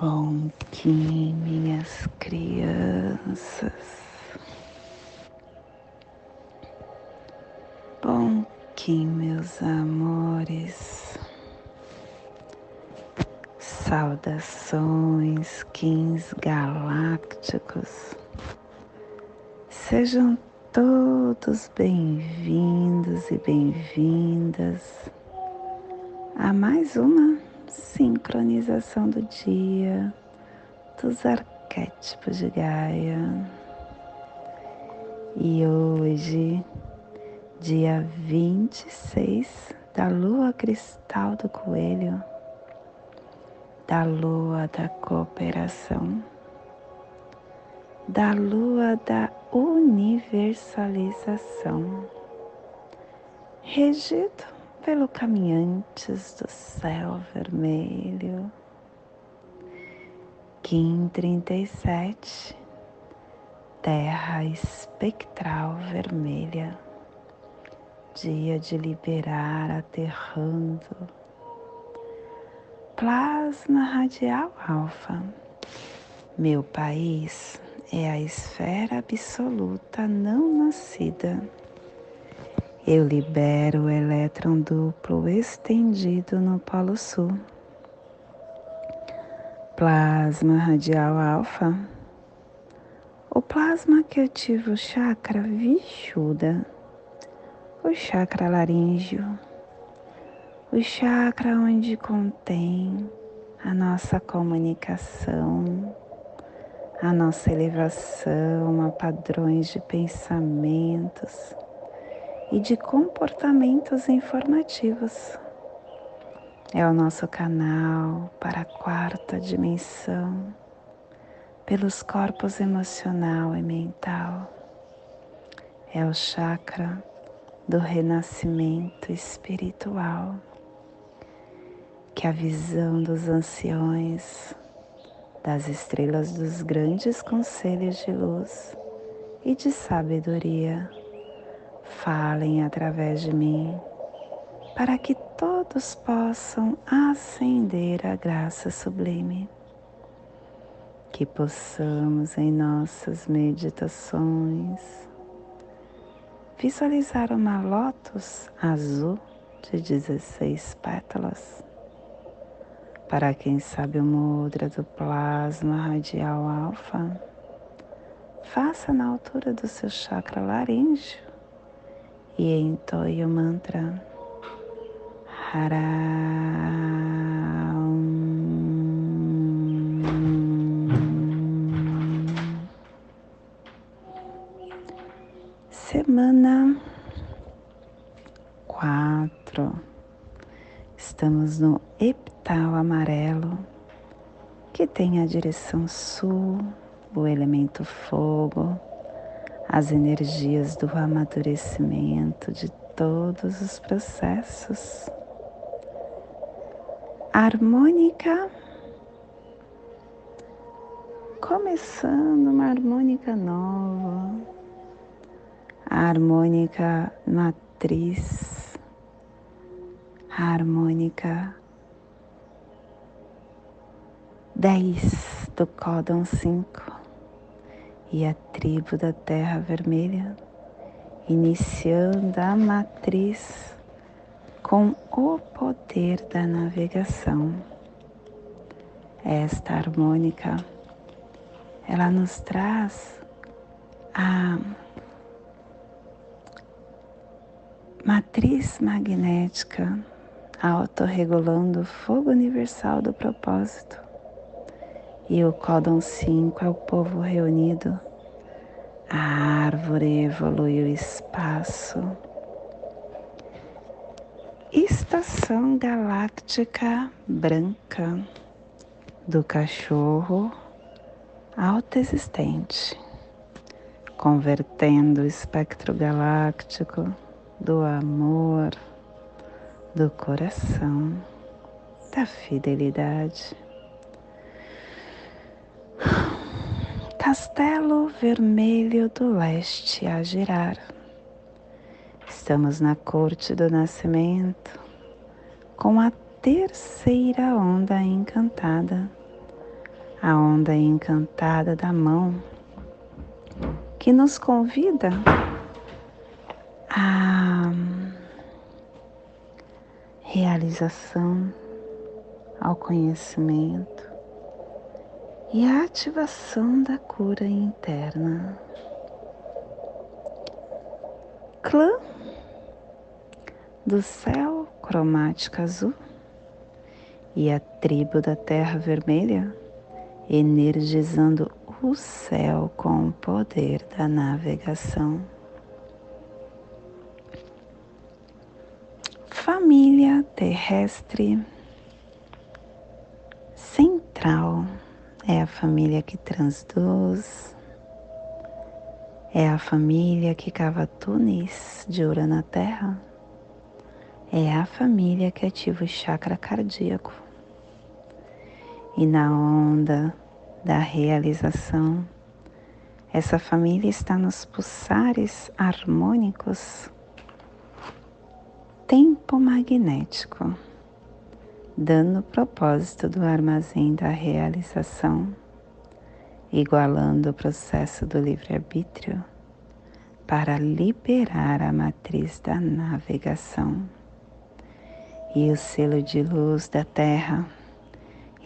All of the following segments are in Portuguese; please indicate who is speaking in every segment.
Speaker 1: Bom que minhas crianças. Bom que meus amores. Saudações, quins galácticos. Sejam todos bem-vindos e bem-vindas a mais uma sincronização do dia dos arquétipos de Gaia. E hoje, dia 26 da lua cristal do coelho, da lua da cooperação, da lua da universalização, regido pelo caminhantes do céu vermelho. Kim 37, terra espectral vermelha, dia de liberar aterrando. Plasma radial alfa, meu país é a esfera absoluta não nascida eu libero o elétron duplo estendido no Polo Sul. Plasma radial alfa. O plasma que ativa o chakra Vishuddha, o chakra laríngeo, o chakra onde contém a nossa comunicação, a nossa elevação a padrões de pensamentos e de comportamentos informativos. É o nosso canal para a quarta dimensão, pelos corpos emocional e mental. É o chakra do renascimento espiritual, que a visão dos anciões, das estrelas dos grandes conselhos de luz e de sabedoria falem através de mim, para que todos possam ascender a graça sublime. Que possamos em nossas meditações visualizar uma lótus azul de 16 pétalas. Para quem sabe o mudra do plasma radial alfa, faça na altura do seu chakra laríngeo e entoie o mantra Haram. Semana quatro. Estamos no epital amarelo, que tem a direção sul, o elemento fogo as energias do amadurecimento de todos os processos. Harmônica, começando uma harmônica nova, a harmônica matriz, a harmônica 10 do códon 5 e a tribo da Terra Vermelha, iniciando a matriz com o poder da navegação. Esta harmônica, ela nos traz a matriz magnética autorregulando o fogo universal do propósito e o códon 5 é o povo reunido. A árvore evolui o espaço. Estação galáctica branca do cachorro autoexistente, convertendo o espectro galáctico do amor, do coração, da fidelidade Castelo Vermelho do Leste a girar. Estamos na corte do nascimento, com a terceira onda encantada, a onda encantada da mão que nos convida a realização, ao conhecimento e à ativação da cura interna. Clã do céu cromática azul e a tribo da terra vermelha energizando o céu com o poder da navegação. Família terrestre central é a família que transduz, é a família que cava túneis de ouro na terra, é a família que ativa o chakra cardíaco. E na onda da realização. Essa família está nos pulsares harmônicos, tempo magnético, dando o propósito do armazém da realização, igualando o processo do livre-arbítrio para liberar a matriz da navegação. E o selo de luz da Terra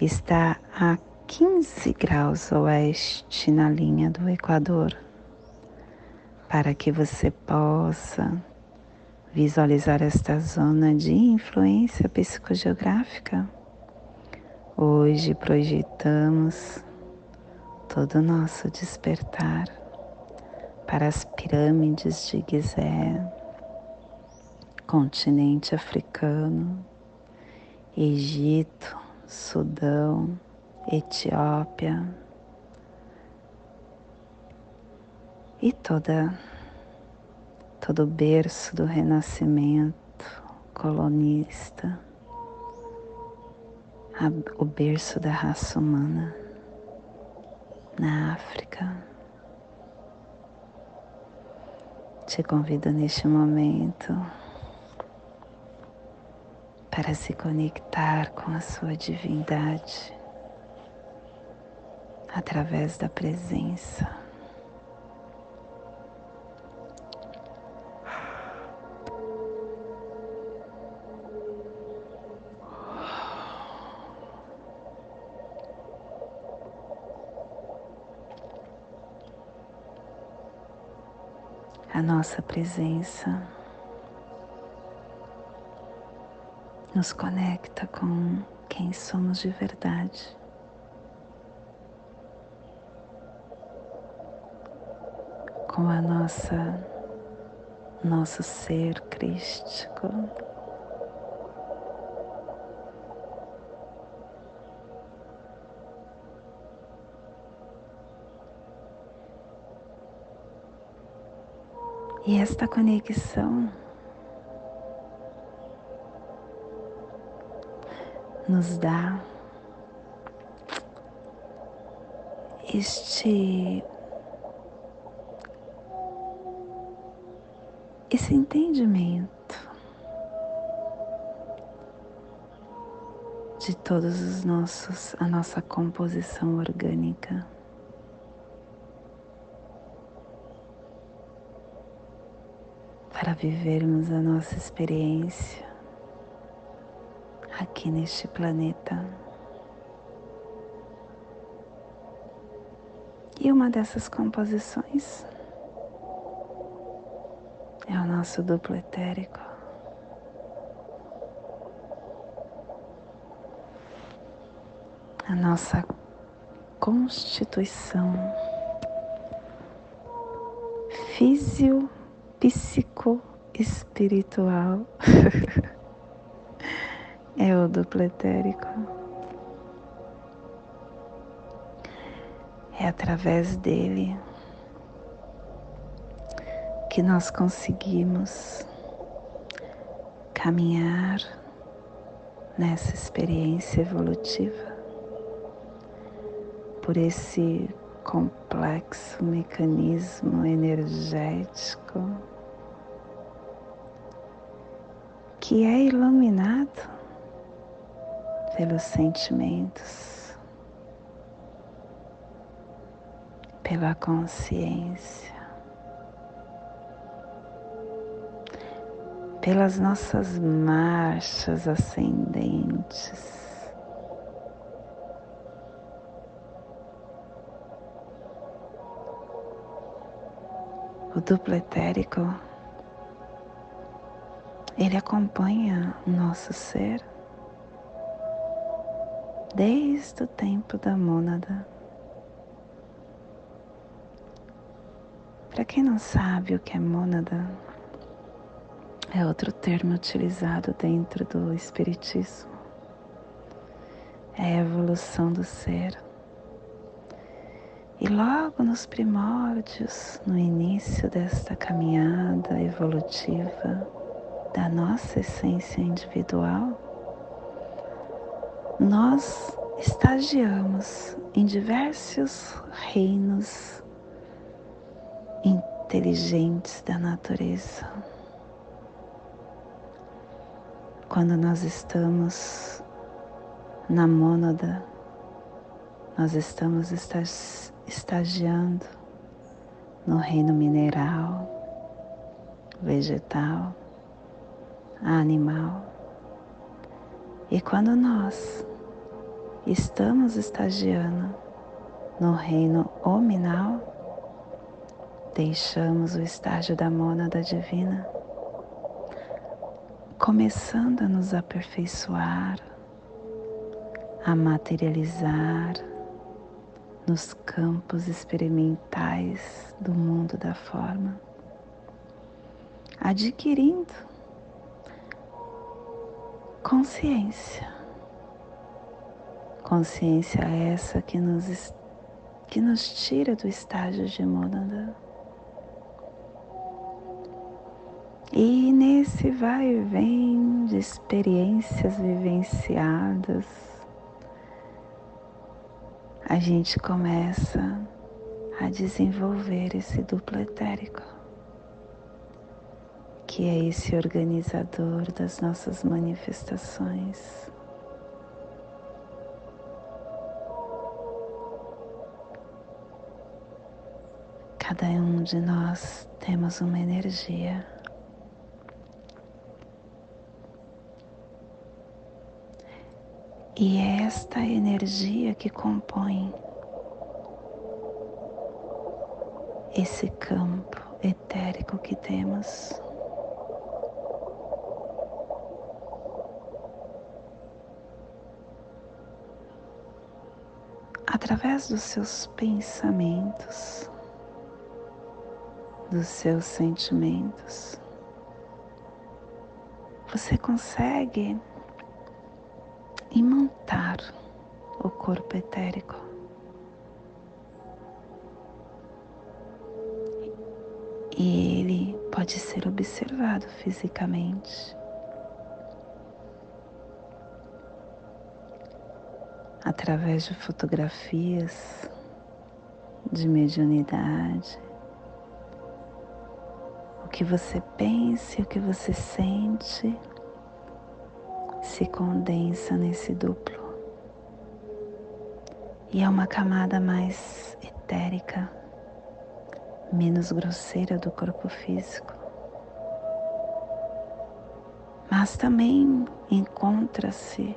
Speaker 1: está a 15 graus oeste na linha do Equador, para que você possa visualizar esta zona de influência psicogeográfica. Hoje projetamos todo o nosso despertar para as pirâmides de Gizé, continente africano, Egito, Sudão, Etiópia e toda todo berço do renascimento colonista, a, o berço da raça humana na África. Te convido neste momento para se conectar com a sua divindade através da presença. A nossa presença nos conecta com quem somos de verdade. com a nossa nosso ser crístico. E esta conexão nos dá este esse entendimento de todos os nossos a nossa composição orgânica. Vivermos a nossa experiência aqui neste planeta. E uma dessas composições é o nosso duplo etérico. A nossa constituição físio, psico, espiritual é o duplo etérico. É através dele que nós conseguimos caminhar nessa experiência evolutiva por esse complexo mecanismo energético que é iluminado pelos sentimentos pela consciência, pelas nossas marchas ascendentes. O duplo etérico, ele acompanha o nosso ser desde o tempo da mônada. Para quem não sabe o que é mônada, é outro termo utilizado dentro do Espiritismo. É a evolução do ser. E logo nos primórdios, no início desta caminhada evolutiva da nossa essência individual, nós estagiamos em diversos reinos inteligentes da natureza. Quando nós estamos na mônada, nós estamos estagiando no reino mineral, vegetal, animal. E quando nós estamos estagiando no reino hominal, deixamos o estágio da mônada divina, começando a nos aperfeiçoar, a materializar nos campos experimentais do mundo da forma, adquirindo consciência. Consciência essa que nos, que nos tira do estágio de mônada E nesse vai e vem de experiências vivenciadas, a gente começa a desenvolver esse duplo etérico, que é esse organizador das nossas manifestações. Cada um de nós temos uma energia E é esta energia que compõe esse campo etérico que temos. Através dos seus pensamentos, dos seus sentimentos, você consegue imantar o corpo etérico. E ele pode ser observado fisicamente. Através de fotografias de mediunidade, o que você pensa, o que você sente se condensa nesse duplo. E é uma camada mais etérica, menos grosseira do corpo físico. Mas também encontra-se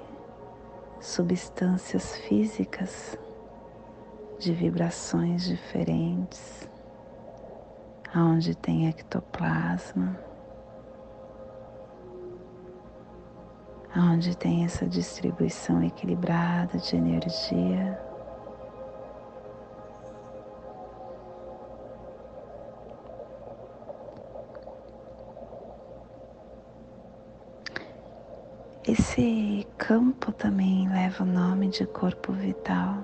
Speaker 1: substâncias físicas de vibrações diferentes, onde tem ectoplasma, onde tem essa distribuição equilibrada de energia. Esse campo também leva o nome de corpo vital.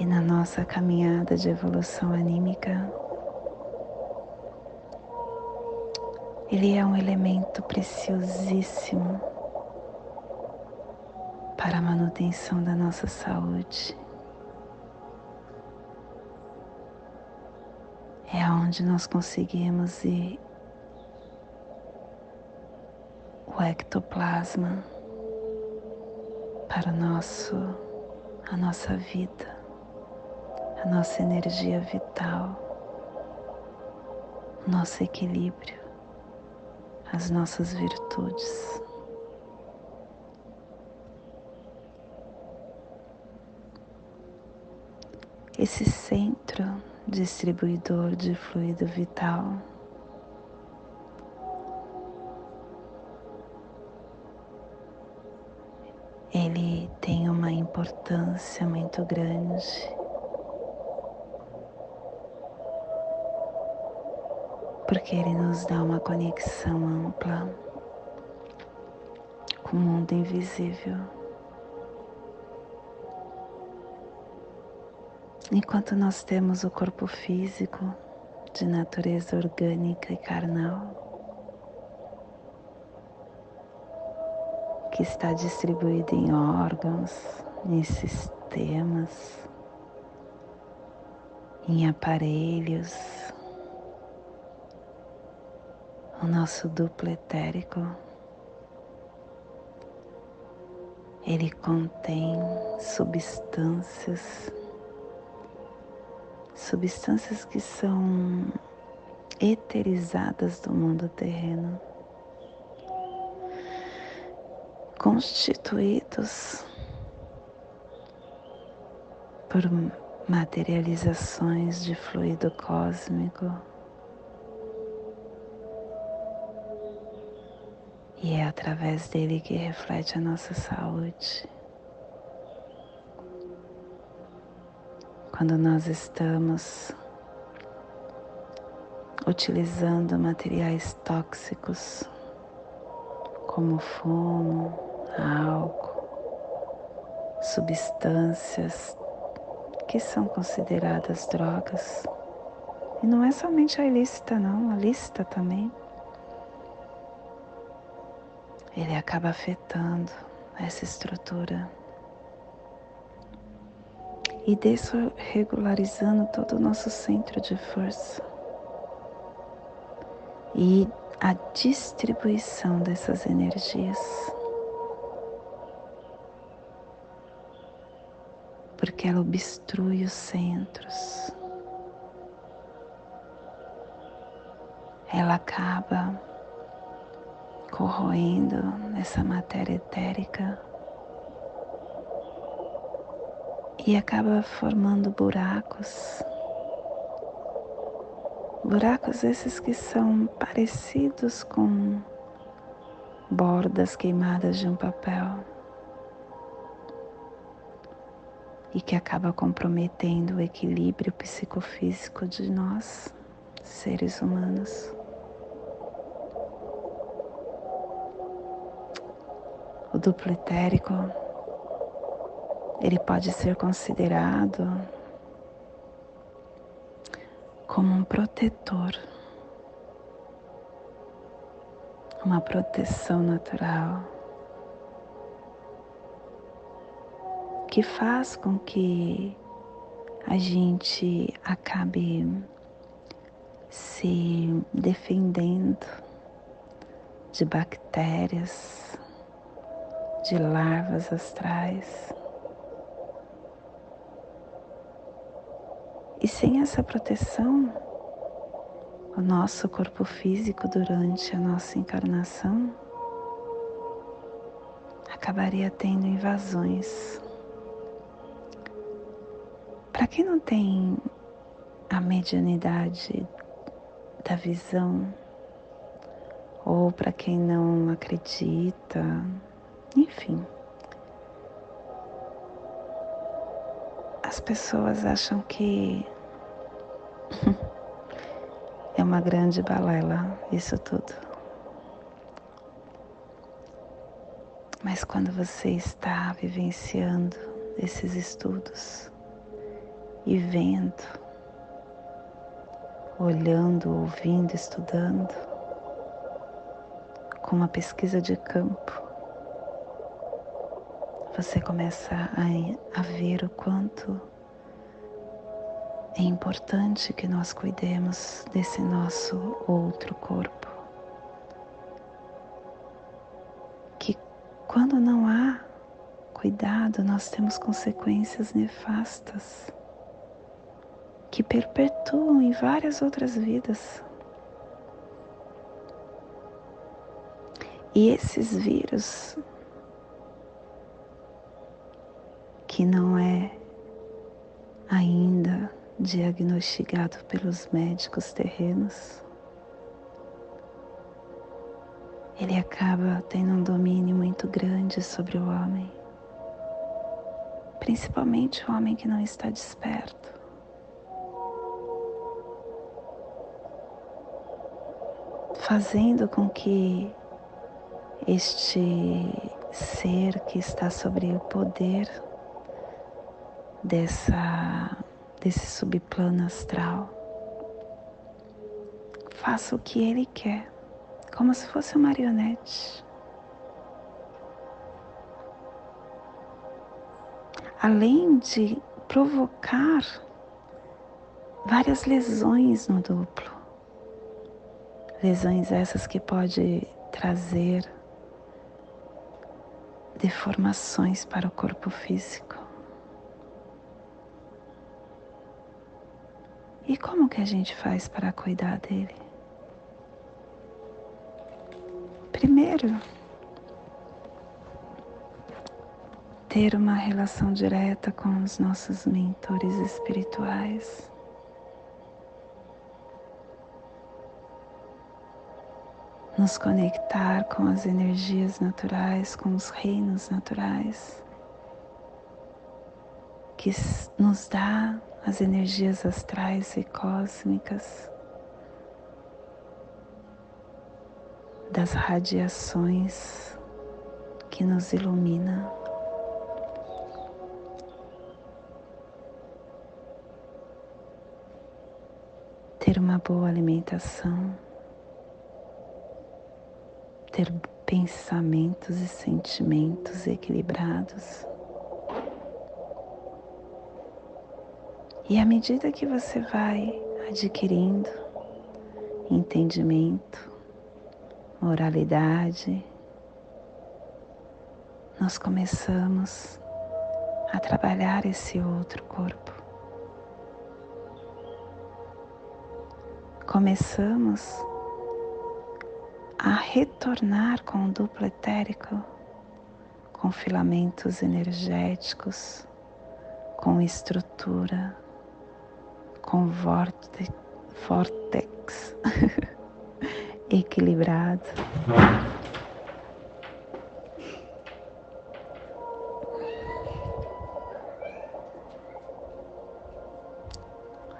Speaker 1: E na nossa caminhada de evolução anímica, Ele é um elemento preciosíssimo para a manutenção da nossa saúde. Onde nós conseguimos ir o ectoplasma para o nosso, a nossa vida, a nossa energia vital, o nosso equilíbrio, as nossas virtudes. Esse centro distribuidor de fluido vital ele tem uma importância muito grande. Porque ele nos dá uma conexão ampla com o mundo invisível. Enquanto nós temos o corpo físico de natureza orgânica e carnal, que está distribuído em órgãos, em sistemas, em aparelhos. O nosso duplo etérico, ele contém substâncias, substâncias que são eterizadas do mundo terreno constituídos por materializações de fluido cósmico. E é através dele que reflete a nossa saúde. Quando nós estamos utilizando materiais tóxicos como fumo, álcool, substâncias que são consideradas drogas. E não é somente a ilícita, não, a lícita também. Ele acaba afetando essa estrutura e desregularizando todo o nosso centro de força. E a distribuição dessas energias porque ela obstrui os centros. Ela acaba corroendo essa matéria etérica e acaba formando buracos. Buracos esses que são parecidos com bordas queimadas de um papel. e que acaba comprometendo o equilíbrio psicofísico de nós, seres humanos. O duplo etérico, ele pode ser considerado como um protetor, uma proteção natural que faz com que a gente acabe se defendendo de bactérias, de larvas astrais. E sem essa proteção, o nosso corpo físico durante a nossa encarnação acabaria tendo invasões para quem não tem a medianidade da visão, ou para quem não acredita, enfim. As pessoas acham que é uma grande balela isso tudo. Mas quando você está vivenciando esses estudos, e vendo, olhando, ouvindo, estudando, com uma pesquisa de campo, você começa a, a ver o quanto é importante que nós cuidemos desse nosso outro corpo. Que quando não há cuidado, nós temos consequências nefastas que perpetuam em várias outras vidas. E esses vírus, que não é ainda diagnosticado pelos médicos terrenos, ele acaba tendo um domínio muito grande sobre o homem, principalmente o homem que não está desperto. Fazendo com que este ser que está sobre o poder dessa desse subplano astral faça o que ele quer, como se fosse uma marionete. Além de provocar várias lesões no duplo, lesões essas que pode trazer deformações para o corpo físico. E como que a gente faz para cuidar dele? Primeiro, ter uma relação direta com os nossos mentores espirituais. nos conectar com as energias naturais, com os reinos naturais, que nos dá as energias astrais e cósmicas, das radiações que nos ilumina. Ter uma boa alimentação ter pensamentos e sentimentos equilibrados. E à medida que você vai adquirindo entendimento, moralidade, nós começamos a trabalhar esse outro corpo. Começamos a retornar com o duplo etérico, com filamentos energéticos, com estrutura, com vórtex equilibrado.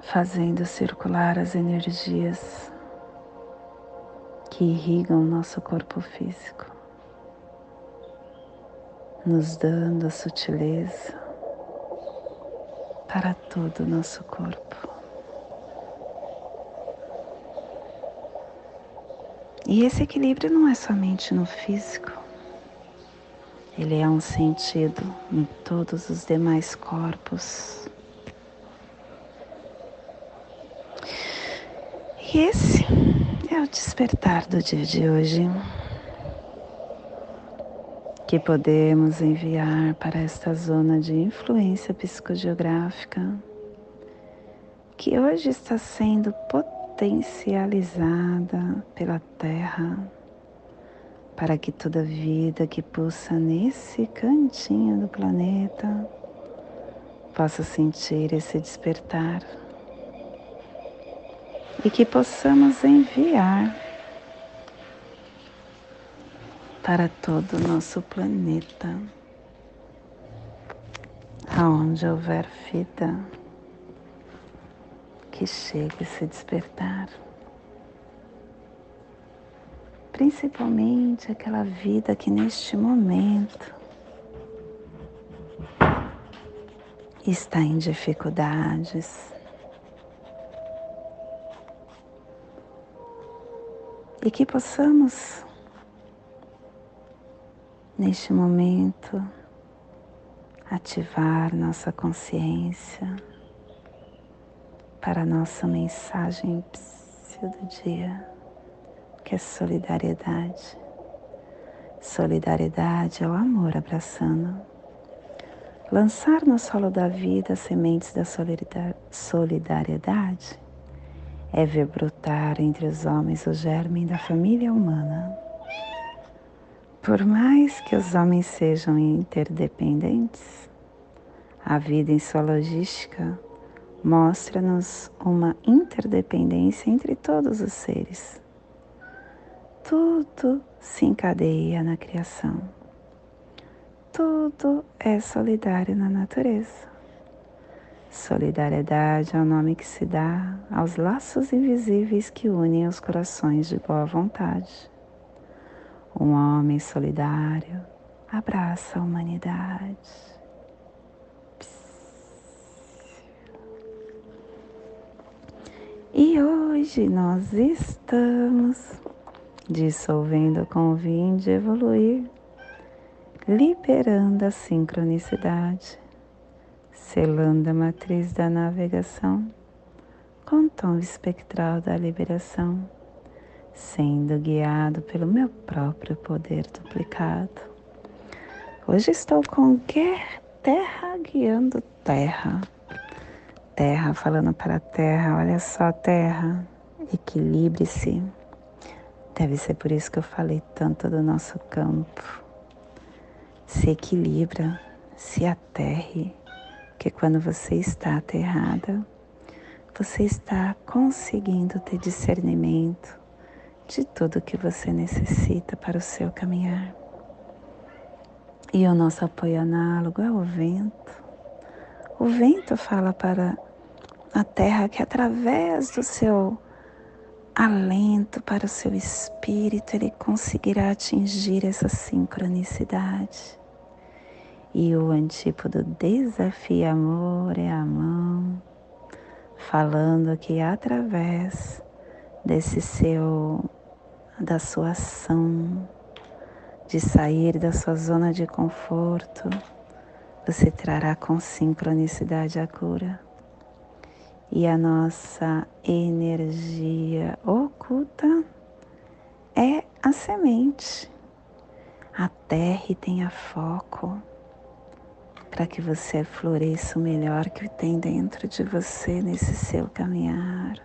Speaker 1: Fazendo circular as energias que irrigam nosso corpo físico, nos dando a sutileza para todo o nosso corpo. E esse equilíbrio não é somente no físico, ele é um sentido em todos os demais corpos. E esse é o despertar do dia de hoje que podemos enviar para esta zona de influência psicogeográfica que hoje está sendo potencializada pela Terra para que toda vida que pulsa nesse cantinho do planeta possa sentir esse despertar e que possamos enviar para todo o nosso planeta, aonde houver vida, que chegue se despertar. Principalmente aquela vida que neste momento está em dificuldades, e que possamos, neste momento, ativar nossa consciência para a nossa mensagem do dia, que é solidariedade. Solidariedade é o amor abraçando lançar no solo da vida as sementes da solidariedade é ver brotar entre os homens o germe da família humana. Por mais que os homens sejam interdependentes, a vida em sua logística mostra-nos uma interdependência entre todos os seres. Tudo se encadeia na criação. Tudo é solidário na natureza. Solidariedade é o nome que se dá aos laços invisíveis que unem os corações de boa vontade. Um homem solidário abraça a humanidade. E hoje nós estamos dissolvendo o convite de evoluir, liberando a sincronicidade, selando a matriz da navegação com o tom espectral da liberação sendo guiado pelo meu próprio poder duplicado. Hoje estou com terra guiando terra. Terra falando para a terra, olha só, terra, equilibre-se. Deve ser por isso que eu falei tanto do nosso campo. Se equilibra, se aterre, que quando você está aterrada, você está conseguindo ter discernimento de tudo que você necessita para o seu caminhar. E o nosso apoio análogo é o vento. O vento fala para a terra que através do seu alento para o seu espírito ele conseguirá atingir essa sincronicidade. E o antípodo desafio amor é a mão, falando que através desse seu da sua ação, de sair da sua zona de conforto, você trará com sincronicidade a cura. E a nossa energia oculta é a semente. A terra e tenha foco para que você floresça o melhor que tem dentro de você nesse seu caminhar.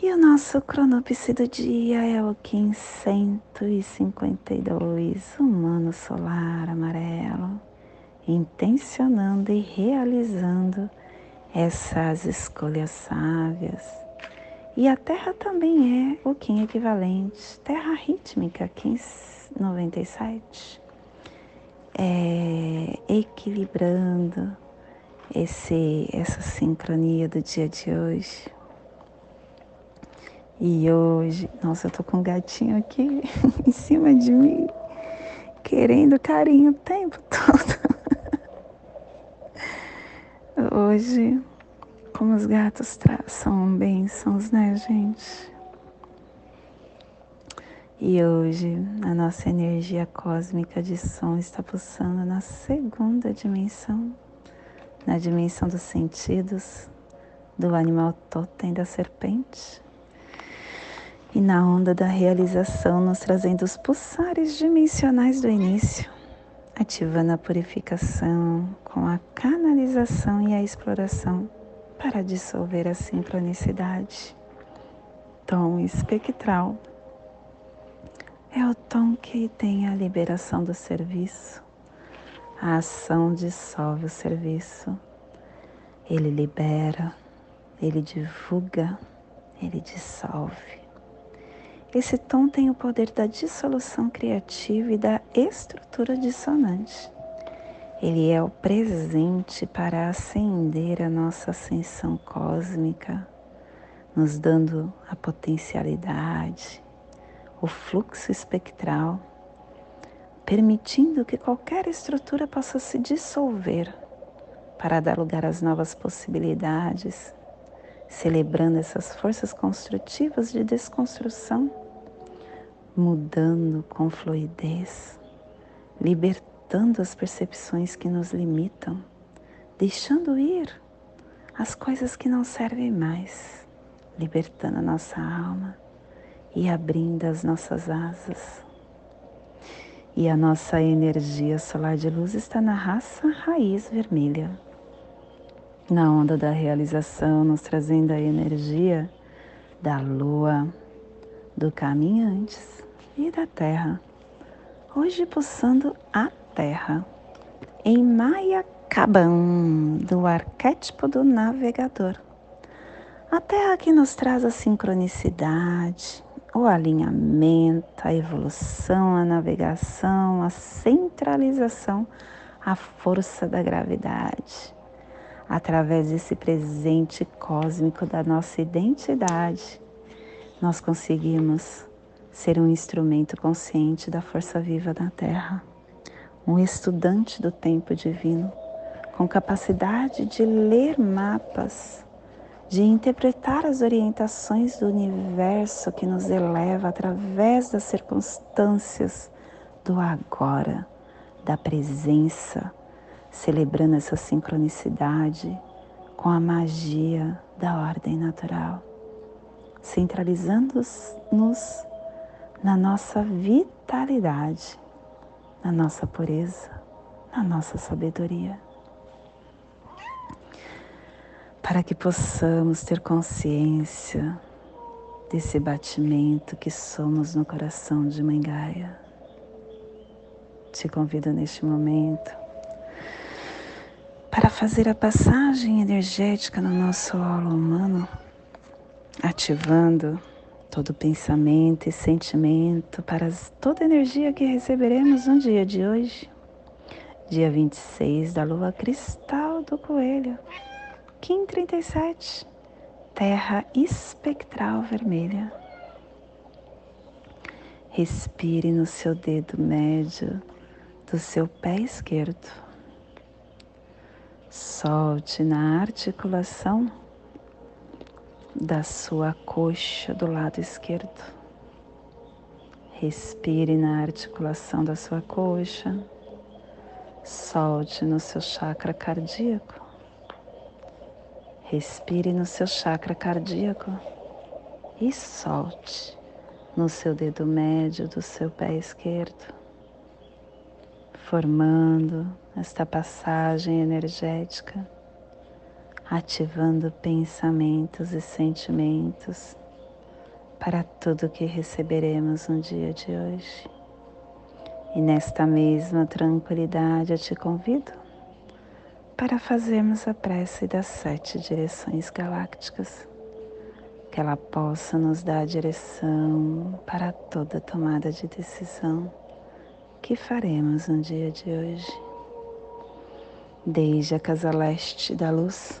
Speaker 1: E o nosso cronopse do dia é o 552, humano solar amarelo, intencionando e realizando essas escolhas sábias. E a Terra também é o Kim equivalente, Terra rítmica 1597, é, equilibrando esse, essa sincronia do dia de hoje e hoje, nossa, eu tô com um gatinho aqui em cima de mim, querendo carinho o tempo todo. Hoje, como os gatos são bênçãos, né, gente? E hoje a nossa energia cósmica de som está pulsando na segunda dimensão, na dimensão dos sentidos, do animal totem da serpente e na onda da realização, nos trazendo os pulsares dimensionais do início, ativando a purificação com a canalização e a exploração para dissolver a sincronicidade. Tom espectral é o tom que tem a liberação do serviço. A ação dissolve o serviço. Ele libera, ele divulga, ele dissolve. Esse tom tem o poder da dissolução criativa e da estrutura dissonante. Ele é o presente para acender a nossa ascensão cósmica, nos dando a potencialidade, o fluxo espectral, permitindo que qualquer estrutura possa se dissolver para dar lugar às novas possibilidades, celebrando essas forças construtivas de desconstrução mudando com fluidez, libertando as percepções que nos limitam, deixando ir as coisas que não servem mais, libertando a nossa alma e abrindo as nossas asas. E a nossa energia solar de luz está na raça raiz vermelha. Na onda da realização, nos trazendo a energia da lua, do caminhantes e da terra. Hoje pulsando a terra em Mayacaban, do arquétipo do navegador. A terra que nos traz a sincronicidade, o alinhamento, a evolução, a navegação, a centralização, a força da gravidade através desse presente cósmico da nossa identidade, nós conseguimos ser um instrumento consciente da força viva da Terra, um estudante do tempo divino, com capacidade de ler mapas, de interpretar as orientações do universo que nos eleva através das circunstâncias do agora, da presença celebrando essa sincronicidade com a magia da ordem natural, centralizando-nos na nossa vitalidade, na nossa pureza, na nossa sabedoria. Para que possamos ter consciência desse batimento que somos no coração de Mãe Gaia. Te convido neste momento para fazer a passagem energética no nosso aula humano, ativando todo pensamento e sentimento para toda energia que receberemos no dia de hoje, dia 26 da lua cristal do coelho, Kim 37, terra espectral vermelha. Respire no seu dedo médio do seu pé esquerdo Solte na articulação da sua coxa do lado esquerdo. Respire na articulação da sua coxa. Solte no seu chakra cardíaco. Respire no seu chakra cardíaco e solte no seu dedo médio do seu pé esquerdo, formando esta passagem energética, ativando pensamentos e sentimentos para tudo que receberemos no dia de hoje. E nesta mesma tranquilidade eu te convido para fazermos a prece das sete direções galácticas, que ela possa nos dar direção para toda tomada de decisão que faremos no dia de hoje desde a casa leste da luz,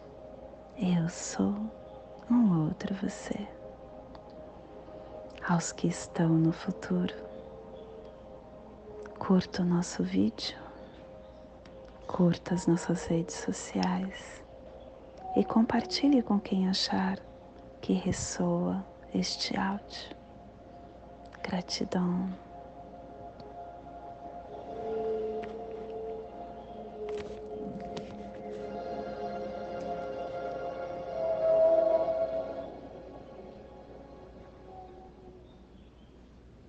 Speaker 1: Eu sou um outro você. Aos que estão no futuro, curta o nosso vídeo, curta as nossas redes sociais e compartilhe com quem achar que ressoa este áudio. Gratidão.